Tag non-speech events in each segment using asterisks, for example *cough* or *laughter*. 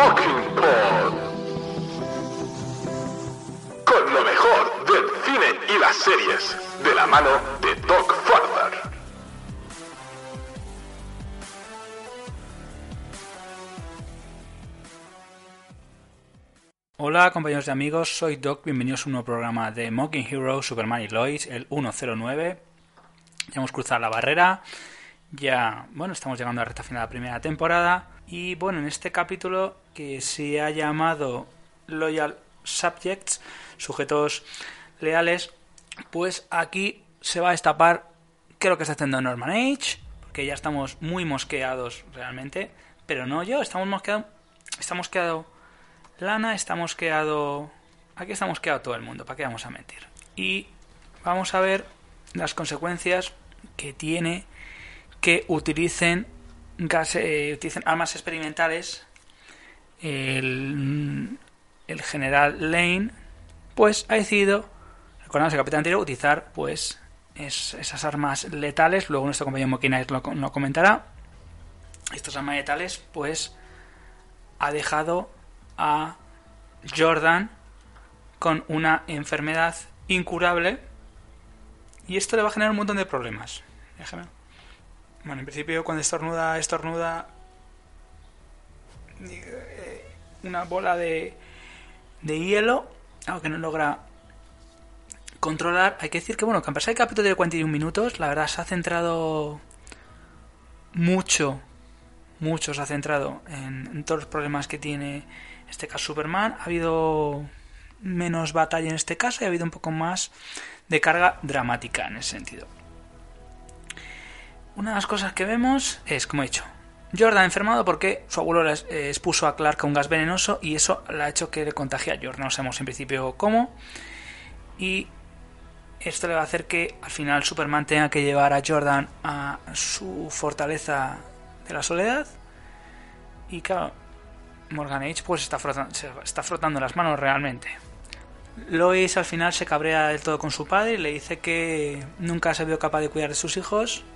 Mockingbird. Con lo mejor del cine y las series, de la mano de Doc Farther. Hola compañeros y amigos, soy Doc, bienvenidos a un nuevo programa de Mocking Hero Superman y Lois, el 109. Ya hemos cruzado la barrera, ya, bueno, estamos llegando a la recta final de la primera temporada. Y bueno, en este capítulo que se ha llamado Loyal Subjects, sujetos leales, pues aquí se va a destapar qué es lo que está haciendo Norman Age, porque ya estamos muy mosqueados realmente, pero no yo, estamos mosqueados, estamos mosqueado Lana, está mosqueado, aquí está mosqueado todo el mundo, ¿para qué vamos a mentir? Y vamos a ver las consecuencias que tiene que utilicen gas, eh, utilicen armas experimentales el, el general Lane pues ha decidido recordamos el capitán anterior utilizar pues es, esas armas letales. Luego nuestro compañero Mokina lo, lo comentará. Estas armas letales pues ha dejado a Jordan con una enfermedad incurable. Y esto le va a generar un montón de problemas. Déjame bueno, en principio cuando estornuda, estornuda eh, una bola de, de hielo, algo que no logra controlar. Hay que decir que, bueno, que a pesar de que el capítulo de 41 minutos, la verdad se ha centrado mucho, mucho se ha centrado en, todos los problemas que tiene en este caso Superman. Ha habido menos batalla en este caso y ha habido un poco más de carga dramática en ese sentido. Una de las cosas que vemos es, como he dicho, Jordan enfermado porque su abuelo le eh, expuso a Clark un gas venenoso y eso le ha hecho que le contagie a Jordan. No sabemos en principio cómo. Y esto le va a hacer que al final Superman tenga que llevar a Jordan a su fortaleza de la soledad. Y claro, Morgan Age pues está frotando, se está frotando las manos realmente. Lois al final se cabrea del todo con su padre y le dice que nunca se vio capaz de cuidar de sus hijos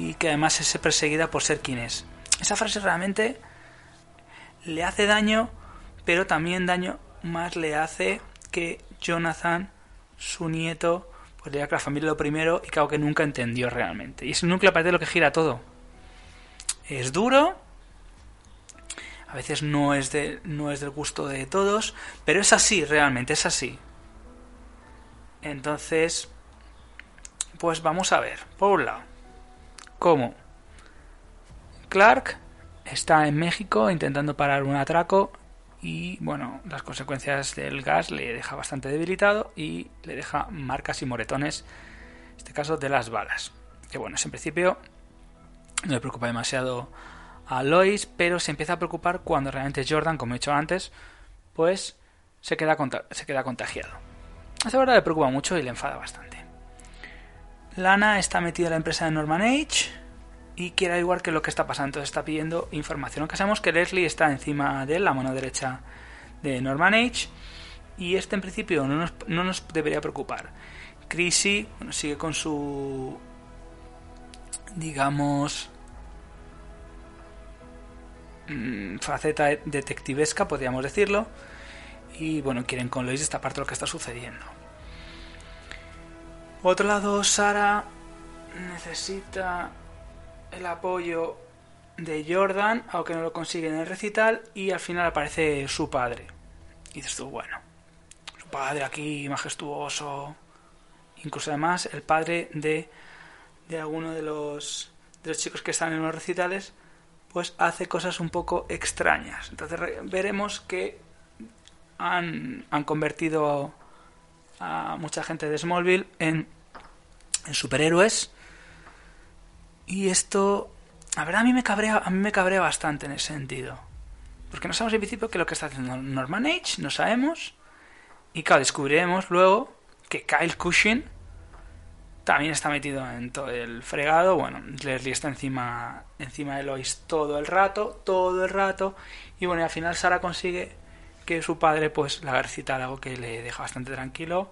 y que además es perseguida por ser quien es. Esa frase realmente le hace daño, pero también daño más le hace que Jonathan, su nieto, pues le que la familia lo primero y que algo que nunca entendió realmente. Y es un núcleo aparte de lo que gira todo. Es duro, a veces no es, de, no es del gusto de todos, pero es así realmente, es así. Entonces, pues vamos a ver, por un lado cómo Clark está en México intentando parar un atraco y bueno, las consecuencias del gas le deja bastante debilitado y le deja marcas y moretones, en este caso de las balas. Que bueno, en principio no le preocupa demasiado a Lois, pero se empieza a preocupar cuando realmente Jordan, como he dicho antes, pues se queda, se queda contagiado. Hasta ahora le preocupa mucho y le enfada bastante. Lana está metida en la empresa de Norman Age y quiere igual que lo que está pasando. Entonces está pidiendo información. Aunque sabemos que Leslie está encima de él, la mano derecha de Norman Age. Y este en principio no nos, no nos debería preocupar. Chrissy sigue con su. digamos. Mm, faceta detectivesca, podríamos decirlo. Y bueno, quieren con Lois esta parte de lo que está sucediendo. Por otro lado, Sara necesita el apoyo de Jordan, aunque no lo consigue en el recital, y al final aparece su padre. Y dices tú, bueno, su padre aquí majestuoso, incluso además el padre de, de alguno de los, de los chicos que están en los recitales, pues hace cosas un poco extrañas. Entonces veremos que han, han convertido a mucha gente de Smallville en superhéroes. Y esto, la verdad, a mí me cabrea, a mí me cabrea bastante en ese sentido. Porque no sabemos en principio que lo que está haciendo Norman Age, no sabemos. Y claro, descubriremos luego que Kyle Cushing también está metido en todo el fregado. Bueno, Leslie está encima, encima de Lois todo el rato, todo el rato. Y bueno, y al final Sara consigue que su padre pues la recitar algo que le deja bastante tranquilo.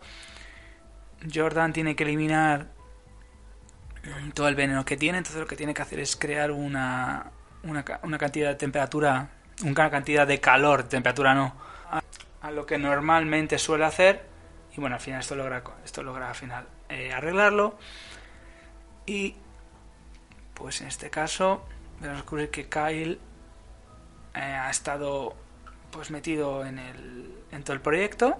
Jordan tiene que eliminar todo el veneno que tiene, entonces lo que tiene que hacer es crear una, una, una cantidad de temperatura, una cantidad de calor, temperatura no, a, lo que normalmente suele hacer. Y bueno, al final esto logra, esto logra al final eh, arreglarlo. Y pues en este caso vamos a descubrir que Kyle eh, ha estado pues metido en, el, en todo el proyecto.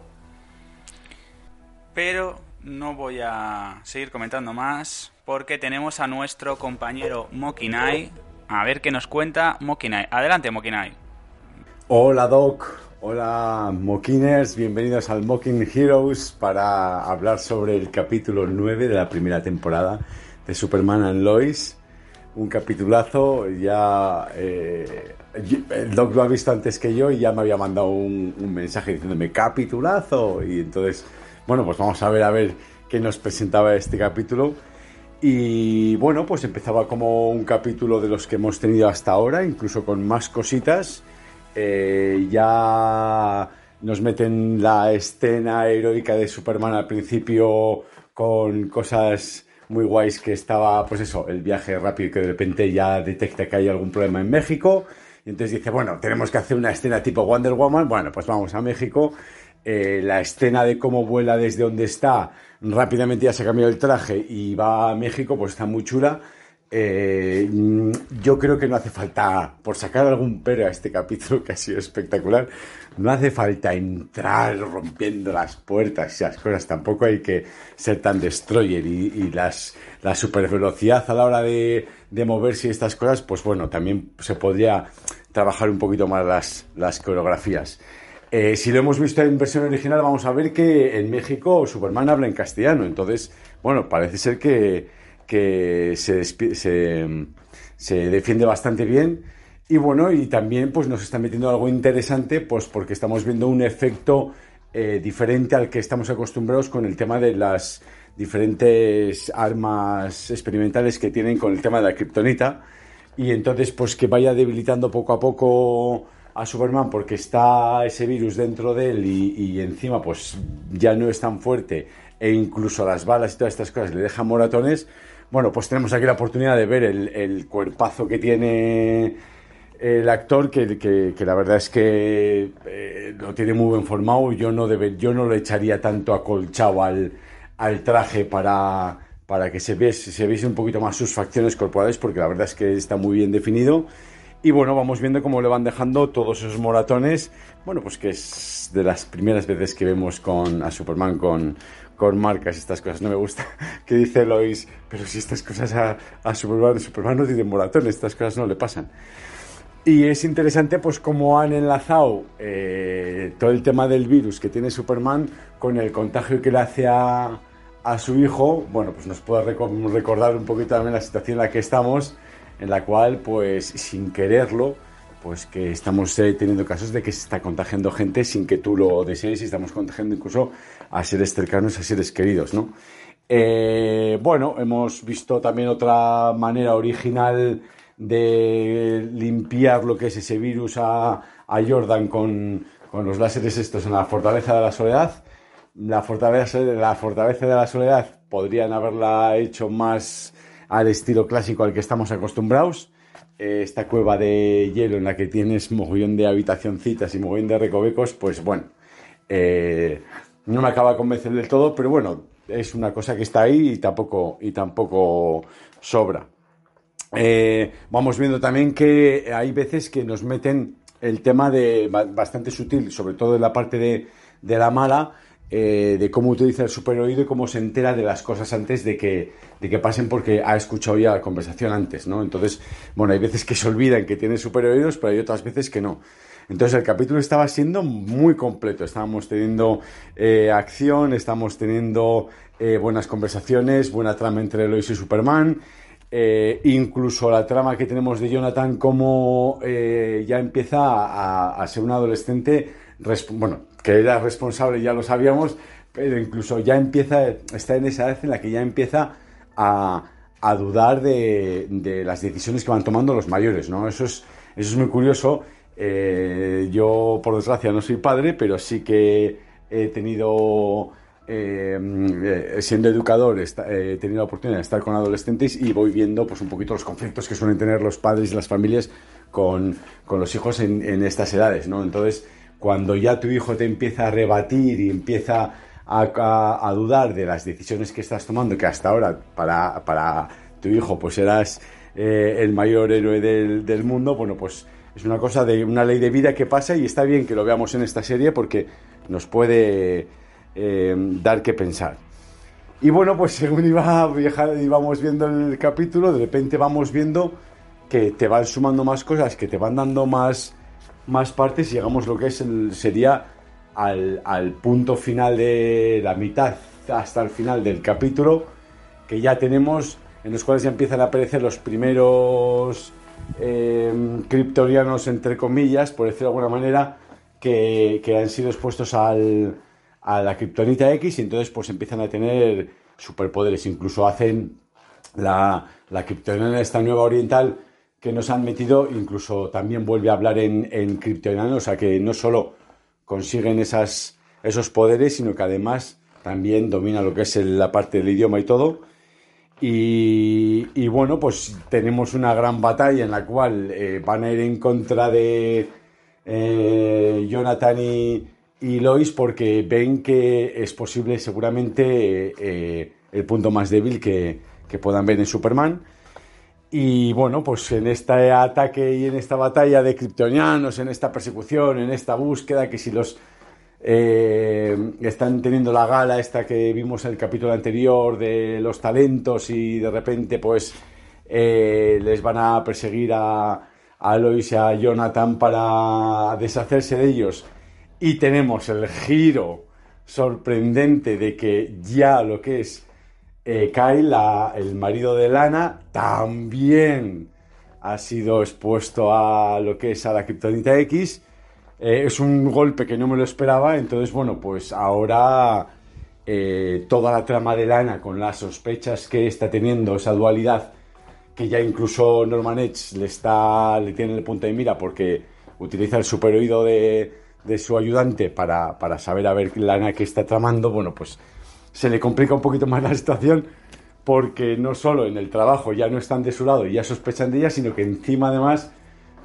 Pero no voy a seguir comentando más porque tenemos a nuestro compañero Mokinai. A ver qué nos cuenta Mokinai. Adelante, Mokinai. Hola, Doc. Hola, Mokiners. Bienvenidos al Mokin Heroes para hablar sobre el capítulo 9 de la primera temporada de Superman and Lois. Un capitulazo. Ya. Eh, el Doc lo ha visto antes que yo y ya me había mandado un, un mensaje diciéndome capitulazo. Y entonces bueno, pues vamos a ver a ver qué nos presentaba este capítulo. Y bueno, pues empezaba como un capítulo de los que hemos tenido hasta ahora, incluso con más cositas. Eh, ya nos meten la escena heroica de Superman al principio con cosas muy guays que estaba, pues eso, el viaje rápido que de repente ya detecta que hay algún problema en México. Y entonces dice, bueno, tenemos que hacer una escena tipo Wonder Woman. Bueno, pues vamos a México eh, la escena de cómo vuela desde donde está, rápidamente ya se ha cambiado el traje y va a México, pues está muy chula. Eh, yo creo que no hace falta, por sacar algún pero a este capítulo que ha sido espectacular, no hace falta entrar rompiendo las puertas y las cosas. Tampoco hay que ser tan destroyer y, las, la supervelocidad a la hora de, de, moverse y estas cosas, pues bueno, también se podría trabajar un poquito más las, las coreografías. Eh, si lo hemos visto en versión original, vamos a ver que en México Superman habla en castellano. Entonces, bueno, parece ser que, se, se, defiende bastante bien. Y bueno, y también pues nos está metiendo algo interesante, pues porque estamos viendo un efecto eh, diferente al que estamos acostumbrados con el tema de las diferentes armas experimentales que tienen con el tema de la kriptonita. Y entonces, pues que vaya debilitando poco a poco a Superman porque está ese virus dentro de él y, encima pues ya no es tan fuerte e incluso las balas y todas estas cosas le dejan moratones, bueno, pues tenemos aquí la oportunidad de ver el, cuerpazo que tiene el actor, que, la verdad es que eh, lo tiene muy bien formado. Yo no, debe, yo no le echaría tanto acolchado al, al traje para, para que se viese, se un poquito más sus facciones corporales, porque la verdad es que está muy bien definido. Y bueno, vamos viendo cómo le van dejando todos esos moratones. Bueno, pues que es de las primeras veces que vemos con, a Superman con, con marcas estas cosas. No me gusta *laughs* que dice Lois, pero si estas cosas a, a Superman, Superman no tiene moratones, estas cosas no le pasan. Y es interesante pues cómo han enlazado eh, todo el tema del virus que tiene Superman con el contagio que le hace a, a su hijo. Bueno, pues nos puede recordar un poquito también la situación en la que estamos en la cual, pues sin quererlo, pues que estamos eh, teniendo casos de que se está contagiando gente sin que tú lo desees y estamos contagiando incluso a seres cercanos, a seres queridos, ¿no? Eh, bueno, hemos visto también otra manera original de limpiar lo que es ese virus a, a Jordan con, con, los láseres estos en la Fortaleza de la Soledad. La fortaleza, la fortaleza de la Soledad podrían haberla hecho más al estilo clásico al que estamos acostumbrados. Eh, esta cueva de hielo en la que tienes mogollón de habitacioncitas y mogollón de recovecos, pues bueno, eh, no me acaba de convencer del todo, pero bueno, es una cosa que está ahí y tampoco, y tampoco sobra. Eh, vamos viendo también que hay veces que nos meten el tema de bastante sutil, sobre todo en la parte de, de la mala, eh, de cómo utiliza el superoído y cómo se entera de las cosas antes de que, de que pasen porque ha escuchado ya la conversación antes, ¿no? Entonces, bueno, hay veces que se olvidan que tiene superoídos, pero hay otras veces que no. Entonces el capítulo estaba siendo muy completo. Estábamos teniendo eh, acción, estamos teniendo eh, buenas conversaciones, buena trama entre Lois y Superman. Incluso la trama que tenemos de Jonathan como ya empieza a, a, ser un adolescente, bueno, que era responsable, ya lo sabíamos, pero incluso ya empieza, está en esa edad en la que ya empieza a, a dudar de, de, las decisiones que van tomando los mayores, ¿no? Eso es, eso es muy curioso eh, yo, por desgracia, no soy padre, pero sí que he tenido, eh, eh, siendo educador, he tenido la oportunidad de estar con adolescentes y voy viendo pues, un poquito los conflictos que suelen tener los padres y las familias con, los hijos en, estas edades. ¿no? Entonces, cuando ya tu hijo te empieza a rebatir y empieza a, dudar de las decisiones que estás tomando, que hasta ahora para, para tu hijo pues eras el mayor héroe del, del mundo, bueno, pues es una cosa de una ley de vida que pasa y está bien que lo veamos en esta serie porque nos puede eh, dar que pensar. Y bueno, pues según iba íbamos viendo el capítulo, de repente vamos viendo que te van sumando más cosas, que te van dando más, más partes y llegamos lo que es el, sería al, al punto final de la mitad hasta el final del capítulo, que ya tenemos, en los cuales ya empiezan a aparecer los primeros eh, kryptonianos, entre comillas, por decirlo de alguna manera, que, han sido expuestos al, a la kriptonita X y entonces pues empiezan a tener superpoderes. Incluso hacen la, la kriptoniana, esta nueva oriental, que nos han metido, incluso también vuelve a hablar en, en kryptoniano, o sea que no solo consiguen esos poderes, sino que además también domina lo que es la parte del idioma y todo. Y, bueno, pues tenemos una gran batalla en la cual eh, van a ir en contra de eh, Jonathan y, Lois porque ven que es posible seguramente eh, el punto más débil que, que, puedan ver en Superman. Y bueno, pues en este ataque y en esta batalla de kryptonianos, en esta persecución, en esta búsqueda, que si los eh, están teniendo la gala esta que vimos en el capítulo anterior de los talentos y de repente pues eh, les van a perseguir a, a Lois y a Jonathan para deshacerse de ellos. Y tenemos el giro sorprendente de que ya lo que es eh, Kyle, el marido de Lana, también ha sido expuesto a lo que es a la Kryptonita X. Eh, es un golpe que no me lo esperaba, entonces bueno, pues ahora eh, toda la trama de Lana con las sospechas que está teniendo, esa dualidad que ya incluso Norman Edge le está le tiene el punto de mira porque utiliza el super oído de, de su ayudante para, para, saber a ver Lana que está tramando, bueno, pues se le complica un poquito más la situación porque no solo en el trabajo ya no están de su lado y ya sospechan de ella, sino que encima además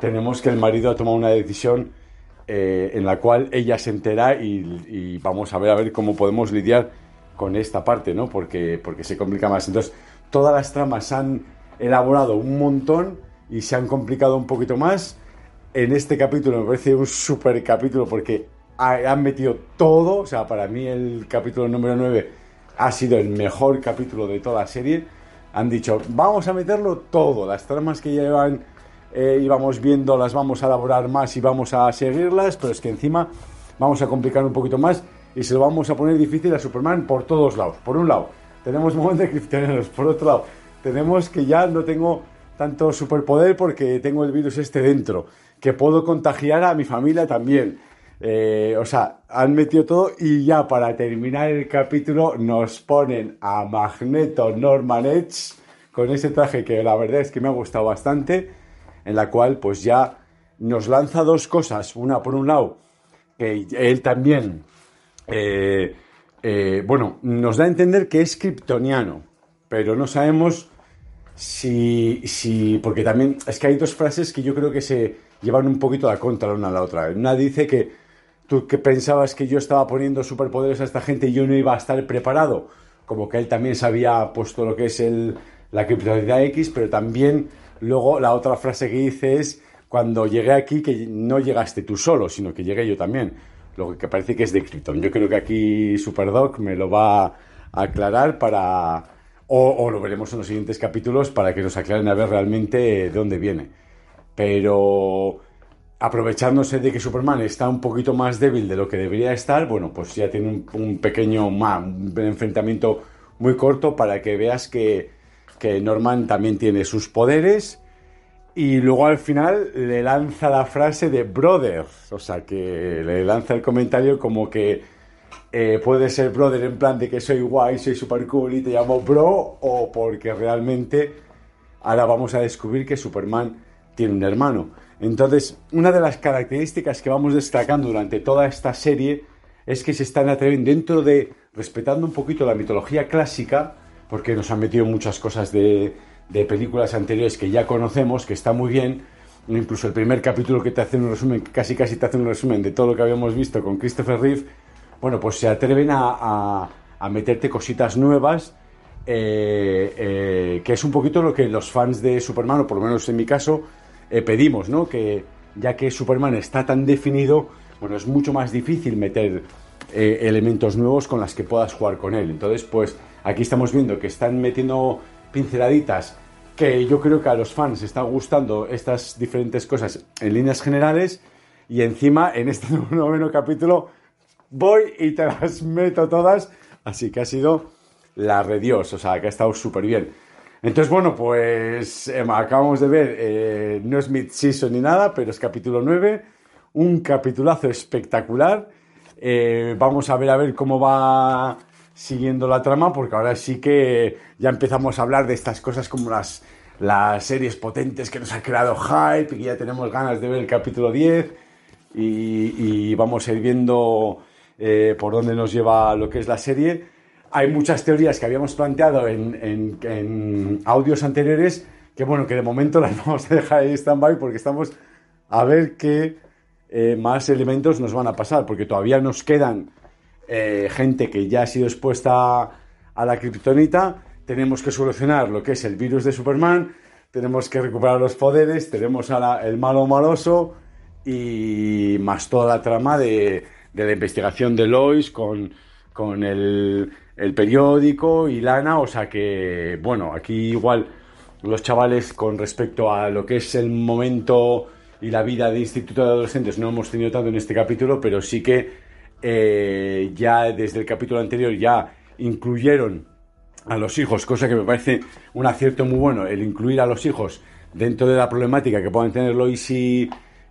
tenemos que el marido ha tomado una decisión eh, en la cual ella se entera y, vamos a ver a ver cómo podemos lidiar con esta parte, ¿no? Porque, porque se complica más. Entonces, todas las tramas han elaborado un montón y se han complicado un poquito más. En este capítulo me parece un super capítulo porque han metido todo. O sea, para mí el capítulo número 9 ha sido el mejor capítulo de toda la serie. Han dicho, vamos a meterlo todo. Las tramas que llevan eh, íbamos viendo, las vamos a elaborar más y vamos a seguirlas, pero es que encima vamos a complicar un poquito más y se lo vamos a poner difícil a Superman por todos lados. Por un lado, tenemos *laughs* un montón de cristianos, por otro lado, tenemos que ya no tengo tanto superpoder porque tengo el virus este dentro, que puedo contagiar a mi familia también. Eh, o sea, han metido todo y ya para terminar el capítulo nos ponen a Magneto Norman Edge con ese traje que la verdad es que me ha gustado bastante en la cual pues ya nos lanza dos cosas. Una, por un lado, que él también, eh, eh, bueno, nos da a entender que es kryptoniano, pero no sabemos si, si, porque también es que hay dos frases que yo creo que se llevan un poquito a contra la una a la otra. Una dice que tú que pensabas que yo estaba poniendo superpoderes a esta gente y yo no iba a estar preparado, como que él también se había puesto lo que es el, la criptonita X, pero también Luego la otra frase que dice es, cuando llegué aquí, que no llegaste tú solo, sino que llegué yo también. Lo que parece que es de Krypton. Yo creo que aquí Superdoc me lo va a aclarar para... O, lo veremos en los siguientes capítulos para que nos aclaren a ver realmente de dónde viene. Pero aprovechándose de que Superman está un poquito más débil de lo que debería estar, bueno, pues ya tiene un, pequeño un enfrentamiento muy corto para que veas que, que Norman también tiene sus poderes y luego al final le lanza la frase de brother, o sea que le lanza el comentario como que eh, puede ser brother en plan de que soy guay, soy super cool y te llamo bro, o porque realmente ahora vamos a descubrir que Superman tiene un hermano. Entonces, una de las características que vamos destacando durante toda esta serie es que se están atreviendo dentro de, respetando un poquito la mitología clásica, porque nos han metido muchas cosas de, de películas anteriores que ya conocemos, que está muy bien. Incluso el primer capítulo que te hace un resumen, casi casi te hace un resumen de todo lo que habíamos visto con Christopher Reeve, bueno, pues se atreven a, meterte cositas nuevas, eh, eh, que es un poquito lo que los fans de Superman, o por lo menos en mi caso, eh, pedimos, ¿no? Que ya que Superman está tan definido, bueno, es mucho más difícil meter elementos nuevos con las que puedas jugar con él. Entonces, pues aquí estamos viendo que están metiendo pinceladitas que yo creo que a los fans están gustando estas diferentes cosas en líneas generales y encima en este *laughs* noveno capítulo voy y te las meto todas, así que ha sido la red Dios, o sea, que ha estado súper bien. Entonces, bueno, pues em, acabamos de ver, eh, no es mid-season ni nada, pero es capítulo 9, un capitulazo espectacular. Eh, vamos a ver a ver cómo va siguiendo la trama, porque ahora sí que ya empezamos a hablar de estas cosas como las, las series potentes que nos ha creado hype y que ya tenemos ganas de ver el capítulo 10 y, vamos a ir viendo eh, por dónde nos lleva lo que es la serie. Hay muchas teorías que habíamos planteado en, audios anteriores que, bueno, que de momento las *laughs* vamos a dejar ahí stand-by porque estamos a ver qué eh, más elementos nos van a pasar, porque todavía nos quedan eh, gente que ya ha sido expuesta a la kriptonita, tenemos que solucionar lo que es el virus de Superman, tenemos que recuperar los poderes, tenemos a el malo maloso y más toda la trama de, la investigación de Lois con, con el, el, periódico y Lana, o sea que, bueno, aquí igual los chavales con respecto a lo que es el momento y la vida de instituto de adolescentes no hemos tenido tanto en este capítulo, pero sí que eh, ya desde el capítulo anterior ya incluyeron a los hijos, cosa que me parece un acierto muy bueno, el incluir a los hijos dentro de la problemática que puedan tener Lois y,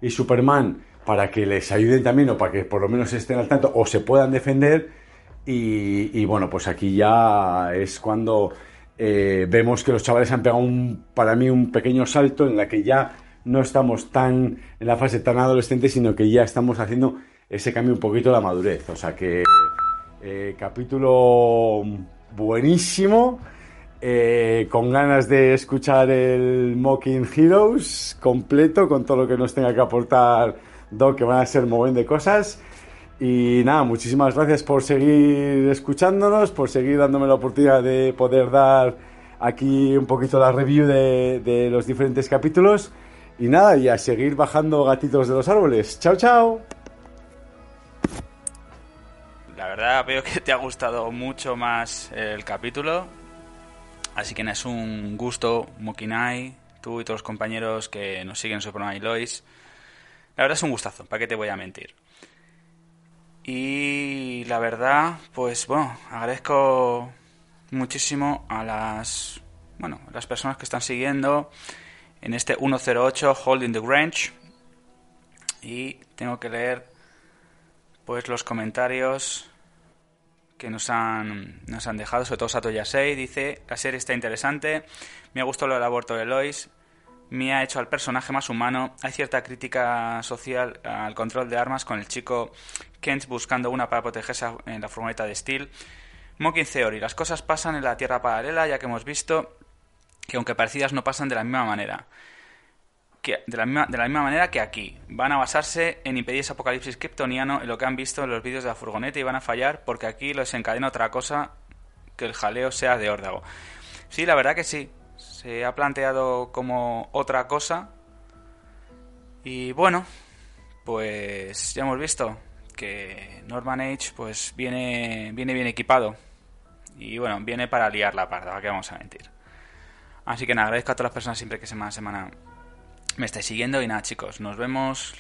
Superman para que les ayuden también o para que por lo menos estén al tanto o se puedan defender. Y, bueno, pues aquí ya es cuando eh, vemos que los chavales han pegado un, para mí un pequeño salto en la que ya no estamos tan en la fase tan adolescente, sino que ya estamos haciendo ese cambio un poquito la madurez. O sea que eh, capítulo buenísimo, eh, con ganas de escuchar el Mocking Heroes completo, con todo lo que nos tenga que aportar Doc, que van a ser un de cosas. Y nada, muchísimas gracias por seguir escuchándonos, por seguir dándome la oportunidad de poder dar aquí un poquito la review de, los diferentes capítulos. Y nada, y a seguir bajando gatitos de los árboles. Chao, chao. La verdad veo que te ha gustado mucho más el capítulo. Así que es un gusto, Mokinai, tú y todos los compañeros que nos siguen y Lois. La verdad es un gustazo, ¿para qué te voy a mentir? Y la verdad, pues bueno, agradezco muchísimo a las bueno, las personas que están siguiendo en este 108 Holding the Grange. Y tengo que leer pues los comentarios que nos han, nos han dejado, sobre todo Sato Yasei, dice, la serie está interesante, me ha gustado lo del aborto de Lois, me ha hecho al personaje más humano, hay cierta crítica social al control de armas con el chico Kent buscando una para protegerse en la furgoneta de Steel. Mocking Theory, las cosas pasan en la Tierra paralela, ya que hemos visto que aunque parecidas no pasan de la misma manera de, la misma, de la misma manera que aquí. Van a basarse en impedir ese apocalipsis kryptoniano en lo que han visto en los vídeos de la furgoneta y van a fallar porque aquí les encadena otra cosa que el jaleo sea de órdago. Sí, la verdad que sí. Se ha planteado como otra cosa. Y bueno, pues ya hemos visto que Norman Age pues viene, viene bien equipado. Y bueno, viene para liar la parda, que vamos a mentir. Así que nada, agradezco a todas las personas siempre que semana a semana me estáis siguiendo y nada chicos, nos vemos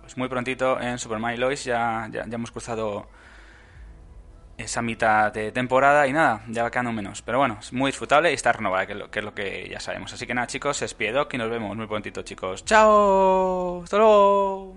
pues muy prontito en Superman y Lois ya, ya, hemos cruzado esa mitad de temporada y nada, ya va quedando menos. Pero bueno, es muy disfrutable y está renovada, que es, lo, que es que ya sabemos. Así que nada, chicos, es Doc y nos vemos muy prontito, chicos. ¡Chao! ¡Hasta luego!